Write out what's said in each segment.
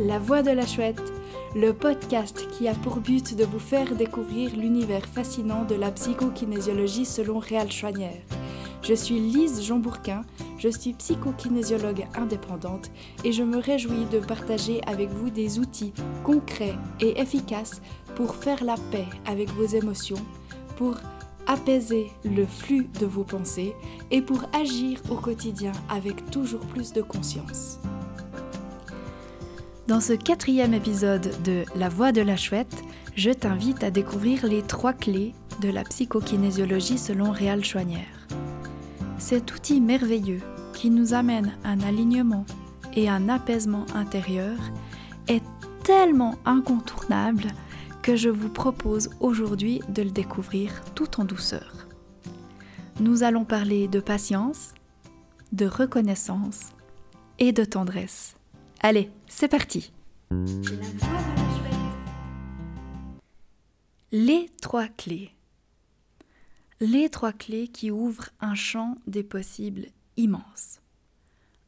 La Voix de la Chouette, le podcast qui a pour but de vous faire découvrir l'univers fascinant de la psychokinésiologie selon Réal Chouanière. Je suis Lise Jean Bourquin, je suis psychokinésiologue indépendante et je me réjouis de partager avec vous des outils concrets et efficaces pour faire la paix avec vos émotions, pour apaiser le flux de vos pensées et pour agir au quotidien avec toujours plus de conscience. Dans ce quatrième épisode de La Voix de la Chouette, je t'invite à découvrir les trois clés de la psychokinésiologie selon Réal Chouanière. Cet outil merveilleux qui nous amène un alignement et un apaisement intérieur est tellement incontournable que je vous propose aujourd'hui de le découvrir tout en douceur. Nous allons parler de patience, de reconnaissance et de tendresse. Allez, c'est parti Les trois clés. Les trois clés qui ouvrent un champ des possibles immense.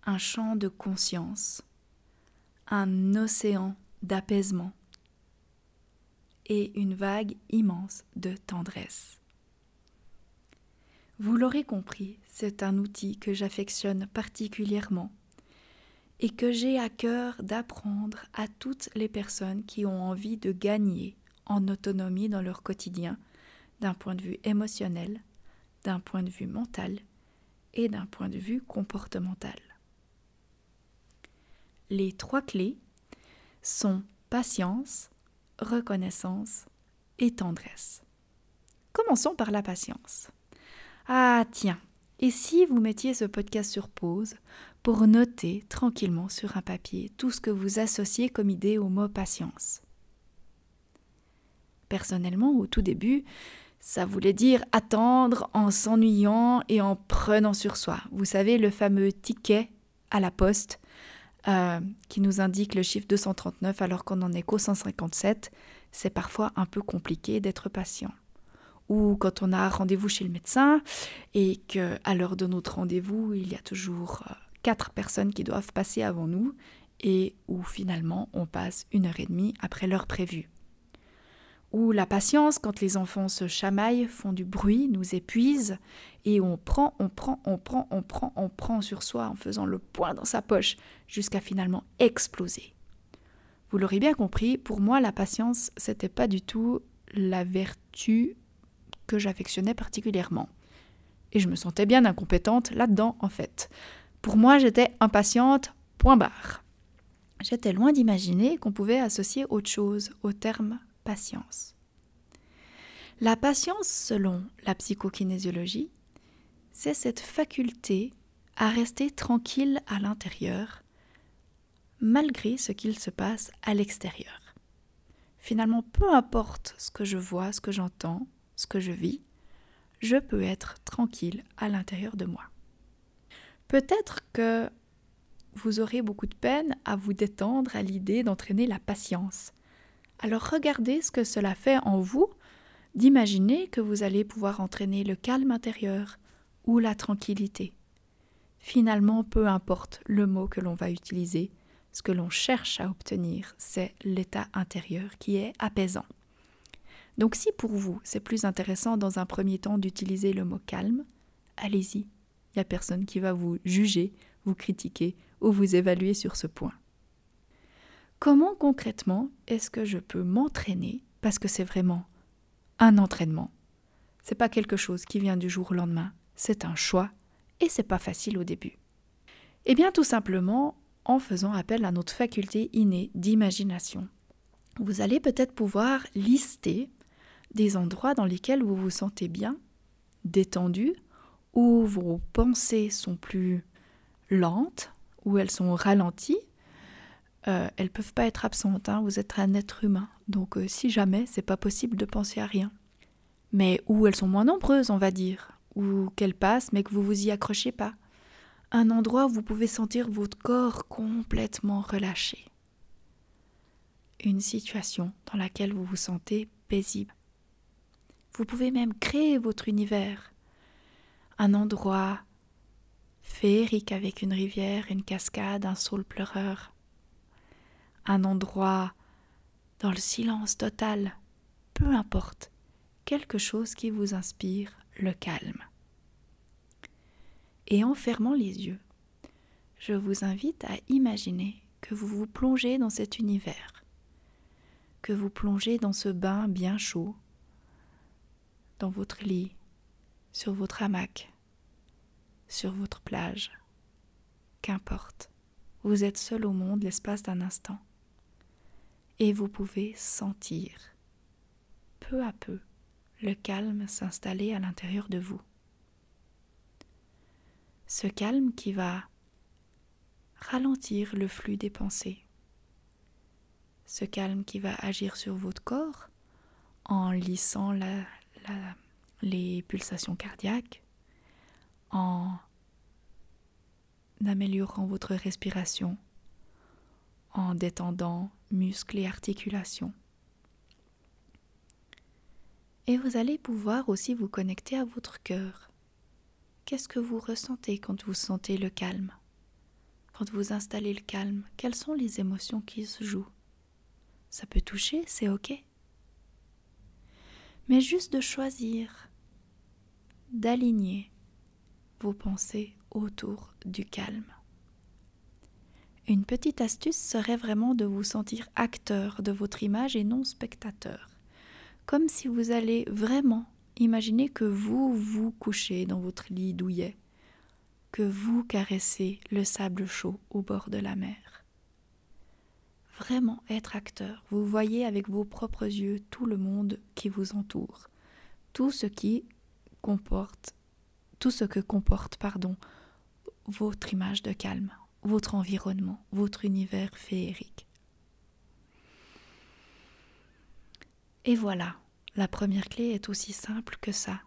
Un champ de conscience. Un océan d'apaisement. Et une vague immense de tendresse. Vous l'aurez compris, c'est un outil que j'affectionne particulièrement et que j'ai à cœur d'apprendre à toutes les personnes qui ont envie de gagner en autonomie dans leur quotidien, d'un point de vue émotionnel, d'un point de vue mental et d'un point de vue comportemental. Les trois clés sont patience, reconnaissance et tendresse. Commençons par la patience. Ah tiens, et si vous mettiez ce podcast sur pause pour noter tranquillement sur un papier tout ce que vous associez comme idée au mot patience Personnellement, au tout début, ça voulait dire attendre en s'ennuyant et en prenant sur soi. Vous savez, le fameux ticket à la poste euh, qui nous indique le chiffre 239 alors qu'on n'en est qu'au 157, c'est parfois un peu compliqué d'être patient ou quand on a rendez-vous chez le médecin et qu'à l'heure de notre rendez-vous, il y a toujours euh, quatre personnes qui doivent passer avant nous et où finalement on passe une heure et demie après l'heure prévue. Ou la patience quand les enfants se chamaillent, font du bruit, nous épuisent et on prend, on prend, on prend, on prend, on prend sur soi en faisant le poing dans sa poche jusqu'à finalement exploser. Vous l'aurez bien compris, pour moi la patience c'était pas du tout la vertu que j'affectionnais particulièrement. Et je me sentais bien incompétente là-dedans, en fait. Pour moi, j'étais impatiente, point barre. J'étais loin d'imaginer qu'on pouvait associer autre chose au terme patience. La patience, selon la psychokinésiologie, c'est cette faculté à rester tranquille à l'intérieur, malgré ce qu'il se passe à l'extérieur. Finalement, peu importe ce que je vois, ce que j'entends, ce que je vis, je peux être tranquille à l'intérieur de moi. Peut-être que vous aurez beaucoup de peine à vous détendre à l'idée d'entraîner la patience. Alors regardez ce que cela fait en vous d'imaginer que vous allez pouvoir entraîner le calme intérieur ou la tranquillité. Finalement, peu importe le mot que l'on va utiliser, ce que l'on cherche à obtenir, c'est l'état intérieur qui est apaisant. Donc si pour vous c'est plus intéressant dans un premier temps d'utiliser le mot calme, allez-y. Il n'y a personne qui va vous juger, vous critiquer ou vous évaluer sur ce point. Comment concrètement est-ce que je peux m'entraîner? Parce que c'est vraiment un entraînement. C'est pas quelque chose qui vient du jour au lendemain, c'est un choix et c'est pas facile au début. Eh bien tout simplement en faisant appel à notre faculté innée d'imagination. Vous allez peut-être pouvoir lister des endroits dans lesquels vous vous sentez bien, détendu, où vos pensées sont plus lentes, où elles sont ralenties. Euh, elles peuvent pas être absentes, hein, vous êtes un être humain, donc euh, si jamais c'est pas possible de penser à rien. Mais où elles sont moins nombreuses, on va dire, ou qu'elles passent mais que vous vous y accrochez pas. Un endroit où vous pouvez sentir votre corps complètement relâché. Une situation dans laquelle vous vous sentez paisible. Vous pouvez même créer votre univers. Un endroit féerique avec une rivière, une cascade, un saule pleureur. un endroit dans le silence total, peu importe, quelque chose qui vous inspire le calme. Et en fermant les yeux, je vous invite à imaginer que vous vous plongez dans cet univers, que vous plongez dans ce bain bien chaud, dans votre lit, sur votre hamac, sur votre plage. Qu'importe, vous êtes seul au monde l'espace d'un instant. Et vous pouvez sentir, peu à peu, le calme s'installer à l'intérieur de vous. Ce calme qui va ralentir le flux des pensées. Ce calme qui va agir sur votre corps en lissant les pulsations cardiaques, en améliorant votre respiration, en détendant muscles et articulations. Et vous allez pouvoir aussi vous connecter à votre cœur. Qu'est-ce que vous ressentez quand vous sentez le calme? Quand vous installez le calme, quelles sont les émotions qui se jouent? Ça peut toucher, c'est ok. Mais juste de choisir, d'aligner vos pensées autour du calme. Une petite astuce serait vraiment de vous sentir acteur de votre image et non spectateur. Comme si vous allez vraiment imaginer que vous vous couchez dans votre lit douillet, que vous caressez le sable chaud au bord de la mer. Vraiment être acteur, vous voyez avec vos propres yeux tout le monde qui vous entoure, tout ce qui comporte tout ce que comporte, pardon, votre image de calme, votre environnement, votre univers féerique. Et voilà, la première clé est aussi simple que ça.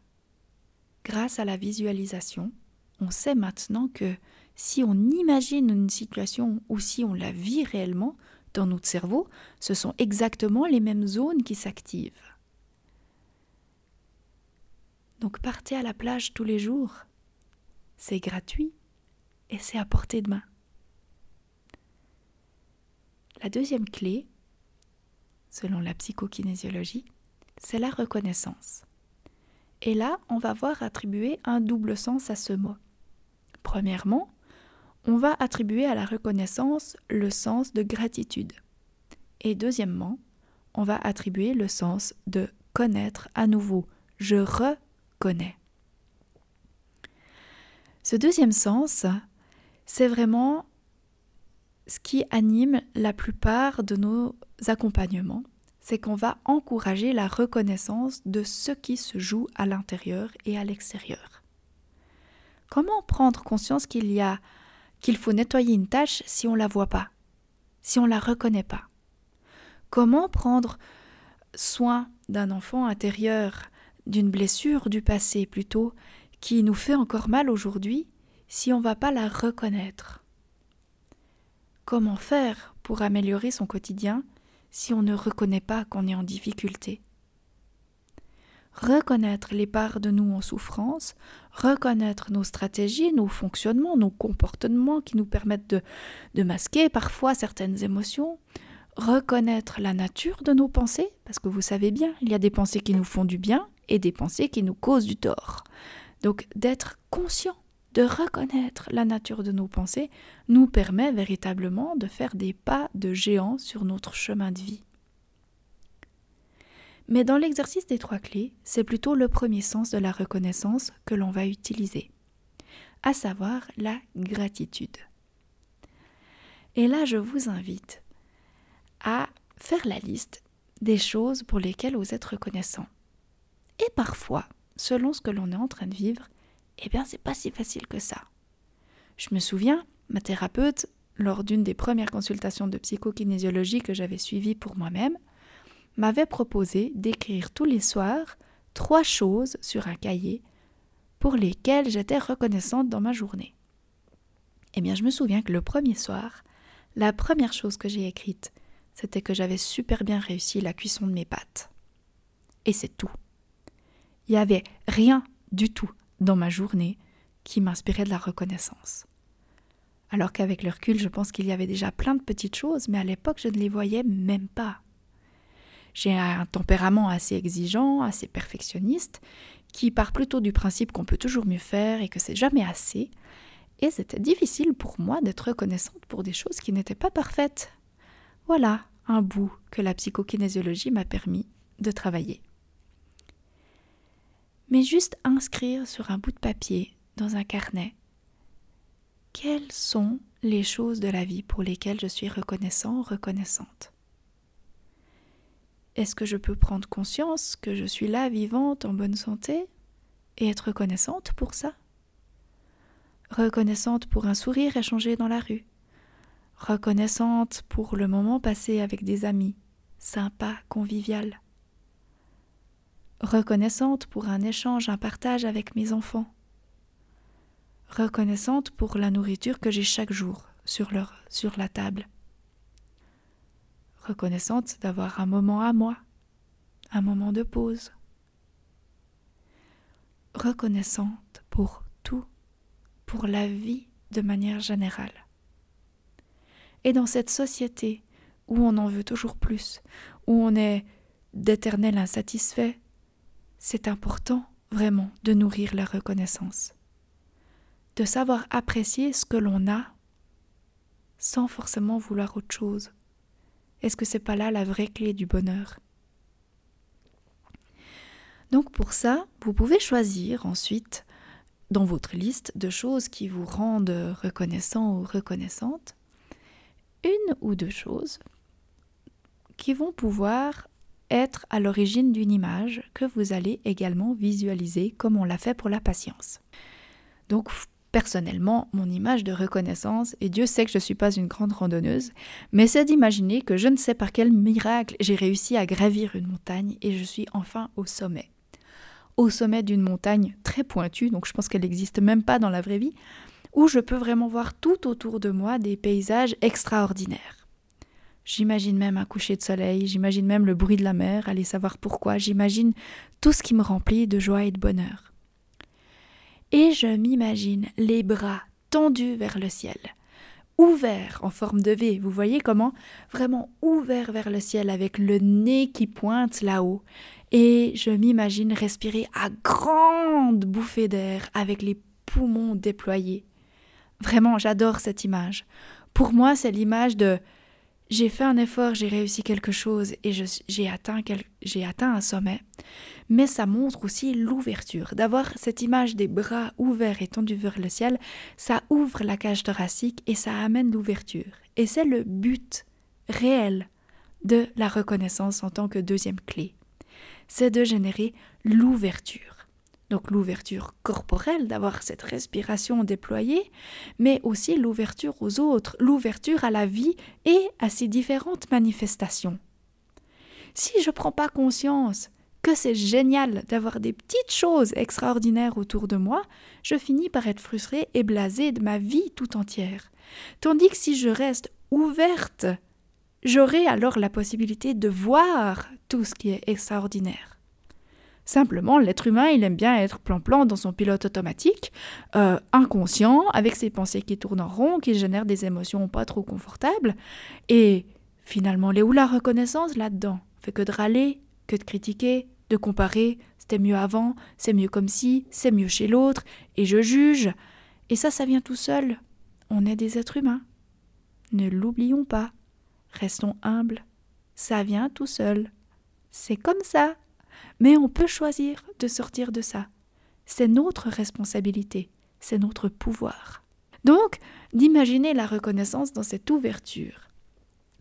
Grâce à la visualisation, on sait maintenant que si on imagine une situation ou si on la vit réellement dans notre cerveau, ce sont exactement les mêmes zones qui s'activent. Donc partez à la plage tous les jours. C'est gratuit et c'est à portée de main. La deuxième clé, selon la psychokinésiologie, c'est la reconnaissance. Et là, on va voir attribuer un double sens à ce mot. Premièrement, on va attribuer à la reconnaissance le sens de gratitude. Et deuxièmement, on va attribuer le sens de connaître à nouveau. Je ce deuxième sens, c'est vraiment ce qui anime la plupart de nos accompagnements, c'est qu'on va encourager la reconnaissance de ce qui se joue à l'intérieur et à l'extérieur. Comment prendre conscience qu'il y a qu'il faut nettoyer une tâche si on la voit pas, si on la reconnaît pas? Comment prendre soin d'un enfant intérieur d'une blessure du passé plutôt, qui nous fait encore mal aujourd'hui si on ne va pas la reconnaître. Comment faire pour améliorer son quotidien si on ne reconnaît pas qu'on est en difficulté? Reconnaître les parts de nous en souffrance, reconnaître nos stratégies, nos fonctionnements, nos comportements qui nous permettent de, de masquer parfois certaines émotions, reconnaître la nature de nos pensées, parce que vous savez bien, il y a des pensées qui nous font du bien et des pensées qui nous causent du tort. Donc d'être conscient, de reconnaître la nature de nos pensées, nous permet véritablement de faire des pas de géant sur notre chemin de vie. Mais dans l'exercice des trois clés, c'est plutôt le premier sens de la reconnaissance que l'on va utiliser, à savoir la gratitude. Et là, je vous invite à faire la liste des choses pour lesquelles vous êtes reconnaissant. Et parfois, selon ce que l'on est en train de vivre, eh bien, c'est pas si facile que ça. Je me souviens, ma thérapeute, lors d'une des premières consultations de psychokinésiologie que j'avais suivies pour moi-même, m'avait proposé d'écrire tous les soirs trois choses sur un cahier pour lesquelles j'étais reconnaissante dans ma journée. Eh bien, je me souviens que le premier soir, la première chose que j'ai écrite, c'était que j'avais super bien réussi la cuisson de mes pâtes. Et c'est tout. Il n'y avait rien du tout dans ma journée qui m'inspirait de la reconnaissance. Alors qu'avec le recul, je pense qu'il y avait déjà plein de petites choses, mais à l'époque, je ne les voyais même pas. J'ai un tempérament assez exigeant, assez perfectionniste, qui part plutôt du principe qu'on peut toujours mieux faire et que c'est jamais assez. Et c'était difficile pour moi d'être reconnaissante pour des choses qui n'étaient pas parfaites. Voilà un bout que la psychokinésiologie m'a permis de travailler. Mais juste inscrire sur un bout de papier, dans un carnet, quelles sont les choses de la vie pour lesquelles je suis reconnaissant, reconnaissante? Est-ce que je peux prendre conscience que je suis là vivante en bonne santé et être reconnaissante pour ça? Reconnaissante pour un sourire échangé dans la rue. Reconnaissante pour le moment passé avec des amis, sympa, convivial. Reconnaissante pour un échange, un partage avec mes enfants. Reconnaissante pour la nourriture que j'ai chaque jour sur, leur, sur la table reconnaissante d'avoir un moment à moi, un moment de pause, reconnaissante pour tout, pour la vie de manière générale. Et dans cette société où on en veut toujours plus, où on est d'éternel insatisfait, c'est important vraiment de nourrir la reconnaissance, de savoir apprécier ce que l'on a sans forcément vouloir autre chose. Est-ce que c'est pas là la vraie clé du bonheur? Donc pour ça, vous pouvez choisir ensuite dans votre liste de choses qui vous rendent reconnaissant ou reconnaissante une ou deux choses qui vont pouvoir être à l'origine d'une image que vous allez également visualiser comme on l'a fait pour la patience. Donc personnellement mon image de reconnaissance, et Dieu sait que je ne suis pas une grande randonneuse, mais c'est d'imaginer que je ne sais par quel miracle j'ai réussi à gravir une montagne et je suis enfin au sommet. Au sommet d'une montagne très pointue, donc je pense qu'elle n'existe même pas dans la vraie vie, où je peux vraiment voir tout autour de moi des paysages extraordinaires. J'imagine même un coucher de soleil, j'imagine même le bruit de la mer, allez savoir pourquoi, j'imagine tout ce qui me remplit de joie et de bonheur et je m'imagine les bras tendus vers le ciel, ouverts en forme de V, vous voyez comment? Vraiment ouverts vers le ciel avec le nez qui pointe là-haut, et je m'imagine respirer à grandes bouffées d'air avec les poumons déployés. Vraiment, j'adore cette image. Pour moi, c'est l'image de j'ai fait un effort, j'ai réussi quelque chose et j'ai atteint, un sommet. Mais ça montre aussi l'ouverture. D'avoir cette image des bras ouverts et tendus vers le ciel, ça ouvre la cage thoracique et ça amène l'ouverture. Et c'est le but réel de la reconnaissance en tant que deuxième clé. C'est de générer l'ouverture donc l'ouverture corporelle, d'avoir cette respiration déployée, mais aussi l'ouverture aux autres, l'ouverture à la vie et à ses différentes manifestations. Si je ne prends pas conscience que c'est génial d'avoir des petites choses extraordinaires autour de moi, je finis par être frustrée et blasée de ma vie tout entière. Tandis que si je reste ouverte, j'aurai alors la possibilité de voir tout ce qui est extraordinaire. Simplement, l'être humain, il aime bien être plan-plan dans son pilote automatique, euh, inconscient, avec ses pensées qui tournent en rond, qui génèrent des émotions pas trop confortables. Et finalement, les où la reconnaissance là-dedans? Fait que de râler, que de critiquer, de comparer, c'était mieux avant, c'est mieux comme si, c'est mieux chez l'autre, et je juge. Et ça, ça vient tout seul. On est des êtres humains. Ne l'oublions pas. Restons humbles. Ça vient tout seul. C'est comme ça. Mais on peut choisir de sortir de ça. C'est notre responsabilité, c'est notre pouvoir. Donc, d'imaginer la reconnaissance dans cette ouverture,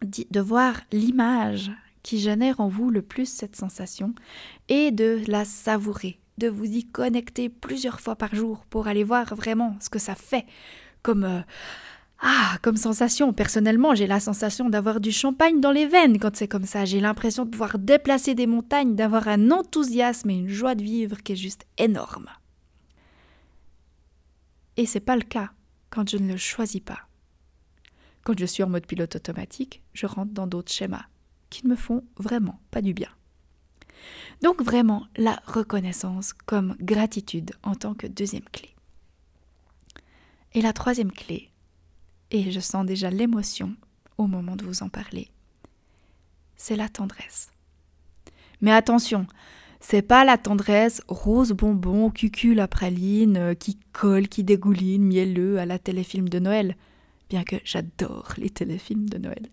de voir l'image qui génère en vous le plus cette sensation et de la savourer, de vous y connecter plusieurs fois par jour pour aller voir vraiment ce que ça fait comme euh, ah, comme sensation, personnellement, j'ai la sensation d'avoir du champagne dans les veines quand c'est comme ça. J'ai l'impression de pouvoir déplacer des montagnes, d'avoir un enthousiasme et une joie de vivre qui est juste énorme. Et c'est pas le cas quand je ne le choisis pas. Quand je suis en mode pilote automatique, je rentre dans d'autres schémas qui ne me font vraiment pas du bien. Donc vraiment la reconnaissance comme gratitude en tant que deuxième clé. Et la troisième clé, et je sens déjà l'émotion au moment de vous en parler. C'est la tendresse. Mais attention, c'est pas la tendresse rose bonbon, cucul à praline, qui colle, qui dégouline, mielleux à la téléfilm de Noël, bien que j'adore les téléfilms de Noël.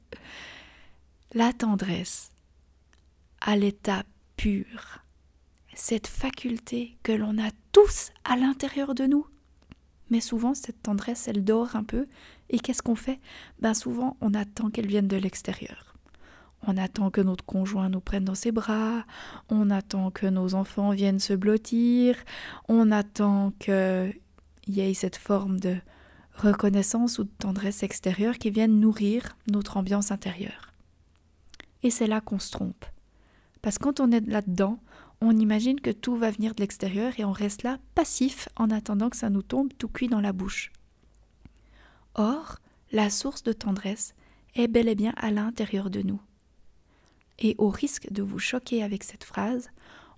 La tendresse, à l'état pur, cette faculté que l'on a tous à l'intérieur de nous. Mais souvent, cette tendresse, elle dort un peu. Et qu'est-ce qu'on fait? Ben souvent, on attend qu'elle vienne de l'extérieur. On attend que notre conjoint nous prenne dans ses bras, on attend que nos enfants viennent se blottir, on attend qu'il y ait cette forme de reconnaissance ou de tendresse extérieure qui vienne nourrir notre ambiance intérieure. Et c'est là qu'on se trompe. Parce que quand on est là-dedans, on imagine que tout va venir de l'extérieur et on reste là passif en attendant que ça nous tombe tout cuit dans la bouche. Or, la source de tendresse est bel et bien à l'intérieur de nous. Et au risque de vous choquer avec cette phrase,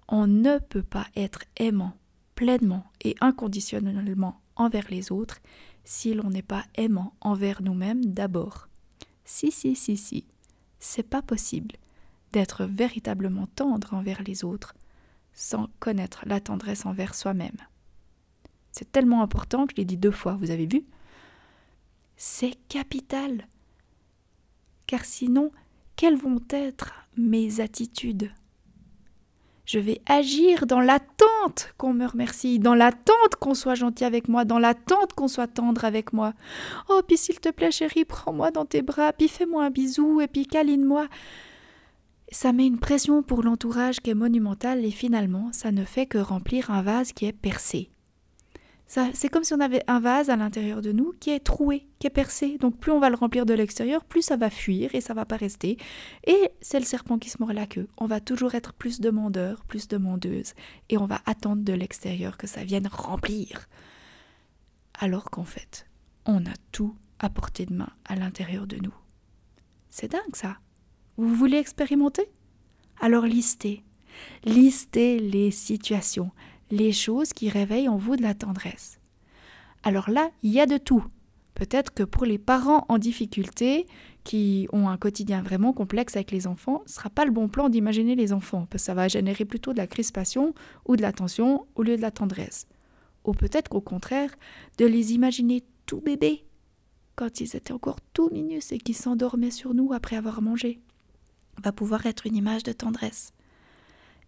on ne peut pas être aimant pleinement et inconditionnellement envers les autres si l'on n'est pas aimant envers nous-mêmes d'abord. Si, si, si, si, c'est pas possible d'être véritablement tendre envers les autres sans connaître la tendresse envers soi-même. C'est tellement important que je l'ai dit deux fois, vous avez vu? C'est capital. Car sinon, quelles vont être mes attitudes? Je vais agir dans l'attente qu'on me remercie, dans l'attente qu'on soit gentil avec moi, dans l'attente qu'on soit tendre avec moi. Oh, puis s'il te plaît, chérie, prends-moi dans tes bras, puis fais-moi un bisou, et puis câline-moi ça met une pression pour l'entourage qui est monumentale et finalement, ça ne fait que remplir un vase qui est percé. C'est comme si on avait un vase à l'intérieur de nous qui est troué, qui est percé. Donc plus on va le remplir de l'extérieur, plus ça va fuir et ça va pas rester. Et c'est le serpent qui se mord la queue. On va toujours être plus demandeur, plus demandeuse, et on va attendre de l'extérieur que ça vienne remplir. Alors qu'en fait, on a tout à portée de main à l'intérieur de nous. C'est dingue ça. Vous voulez expérimenter? Alors listez. Listez les situations, les choses qui réveillent en vous de la tendresse. Alors là, il y a de tout. Peut-être que pour les parents en difficulté, qui ont un quotidien vraiment complexe avec les enfants, ce ne sera pas le bon plan d'imaginer les enfants, parce que ça va générer plutôt de la crispation ou de la tension au lieu de la tendresse. Ou peut-être qu'au contraire, de les imaginer tout bébés, quand ils étaient encore tout minus et qui s'endormaient sur nous après avoir mangé va pouvoir être une image de tendresse,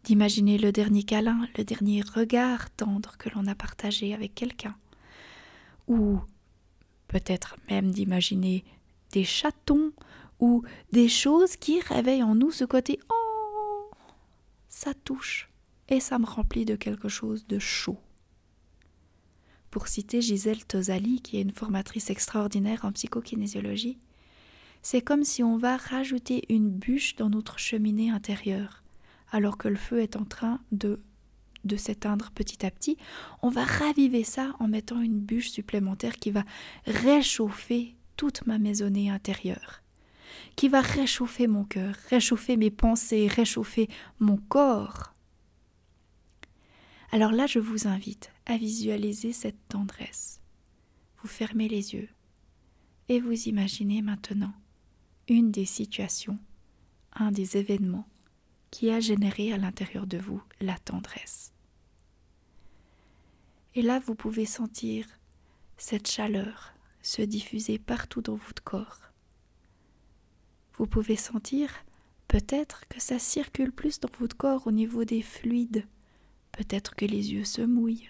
d'imaginer le dernier câlin, le dernier regard tendre que l'on a partagé avec quelqu'un, ou peut-être même d'imaginer des chatons ou des choses qui réveillent en nous ce côté Oh ça touche et ça me remplit de quelque chose de chaud. Pour citer Gisèle Tosali, qui est une formatrice extraordinaire en psychokinésiologie, c'est comme si on va rajouter une bûche dans notre cheminée intérieure, alors que le feu est en train de s'éteindre petit à petit, on va raviver ça en mettant une bûche supplémentaire qui va réchauffer toute ma maisonnée intérieure, qui va réchauffer mon cœur, réchauffer mes pensées, réchauffer mon corps. Alors là, je vous invite à visualiser cette tendresse. Vous fermez les yeux et vous imaginez maintenant une des situations, un des événements qui a généré à l'intérieur de vous la tendresse. Et là, vous pouvez sentir cette chaleur se diffuser partout dans votre corps. Vous pouvez sentir peut-être que ça circule plus dans votre corps au niveau des fluides, peut-être que les yeux se mouillent.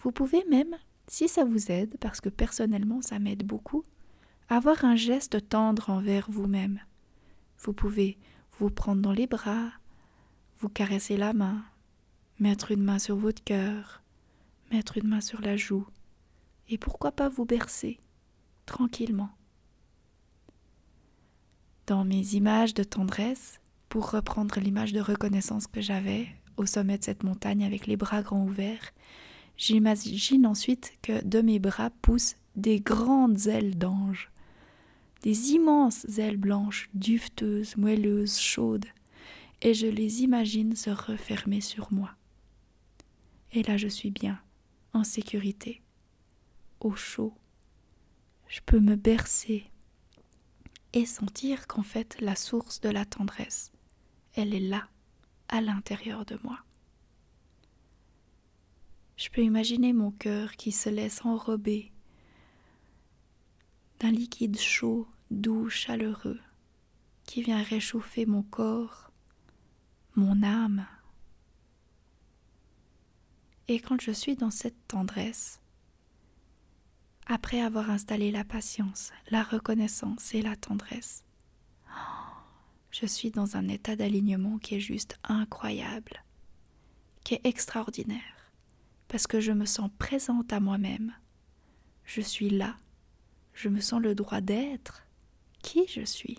Vous pouvez même, si ça vous aide, parce que personnellement ça m'aide beaucoup, avoir un geste tendre envers vous-même. Vous pouvez vous prendre dans les bras, vous caresser la main, mettre une main sur votre cœur, mettre une main sur la joue, et pourquoi pas vous bercer, tranquillement. Dans mes images de tendresse, pour reprendre l'image de reconnaissance que j'avais au sommet de cette montagne avec les bras grands ouverts, j'imagine ensuite que de mes bras poussent des grandes ailes d'ange des immenses ailes blanches, duveteuses, moelleuses, chaudes, et je les imagine se refermer sur moi. Et là je suis bien, en sécurité, au chaud, je peux me bercer et sentir qu'en fait la source de la tendresse, elle est là, à l'intérieur de moi. Je peux imaginer mon cœur qui se laisse enrober d'un liquide chaud, doux, chaleureux, qui vient réchauffer mon corps, mon âme. Et quand je suis dans cette tendresse, après avoir installé la patience, la reconnaissance et la tendresse, je suis dans un état d'alignement qui est juste incroyable, qui est extraordinaire, parce que je me sens présente à moi-même. Je suis là, je me sens le droit d'être qui je suis,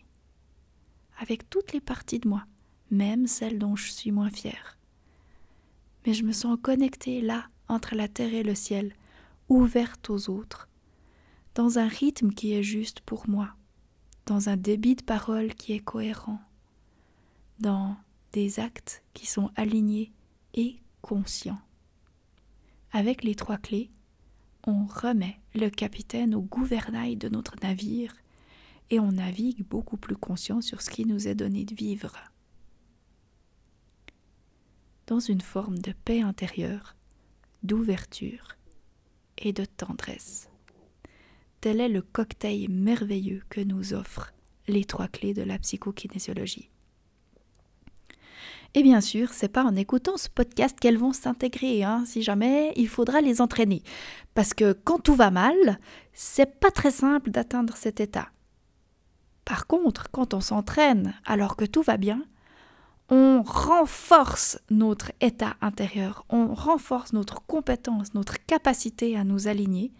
avec toutes les parties de moi, même celles dont je suis moins fière. Mais je me sens connectée là, entre la terre et le ciel, ouverte aux autres, dans un rythme qui est juste pour moi, dans un débit de parole qui est cohérent, dans des actes qui sont alignés et conscients. Avec les trois clés, on remet le capitaine au gouvernail de notre navire et on navigue beaucoup plus conscient sur ce qui nous est donné de vivre. Dans une forme de paix intérieure, d'ouverture et de tendresse. Tel est le cocktail merveilleux que nous offrent les trois clés de la psychokinésiologie. Et bien sûr, c'est pas en écoutant ce podcast qu'elles vont s'intégrer. Hein. Si jamais, il faudra les entraîner. Parce que quand tout va mal, c'est pas très simple d'atteindre cet état. Par contre, quand on s'entraîne alors que tout va bien, on renforce notre état intérieur, on renforce notre compétence, notre capacité à nous aligner,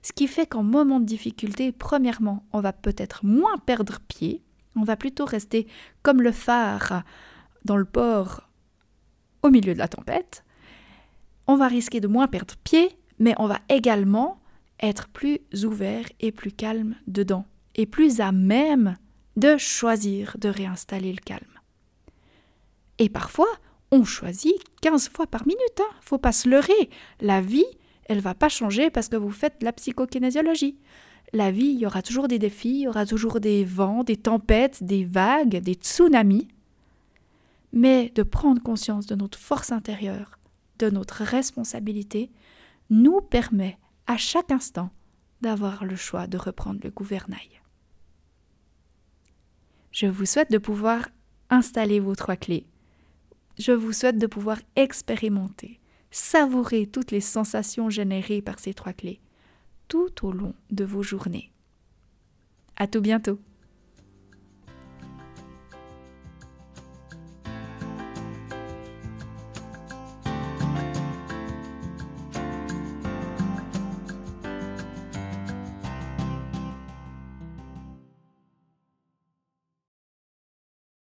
ce qui fait qu'en moment de difficulté, premièrement, on va peut-être moins perdre pied, on va plutôt rester comme le phare dans le port au milieu de la tempête, on va risquer de moins perdre pied, mais on va également être plus ouvert et plus calme dedans, et plus à même de choisir de réinstaller le calme. Et parfois, on choisit 15 fois par minute. Hein. Faut pas se leurrer. La vie, elle va pas changer parce que vous faites la psychokinésiologie. La vie, il y aura toujours des défis, il y aura toujours des vents, des tempêtes, des vagues, des tsunamis. Mais de prendre conscience de notre force intérieure, de notre responsabilité, nous permet à chaque instant d'avoir le choix de reprendre le gouvernail. Je vous souhaite de pouvoir installer vos trois clés je vous souhaite de pouvoir expérimenter, savourer toutes les sensations générées par ces trois clés tout au long de vos journées. À tout bientôt!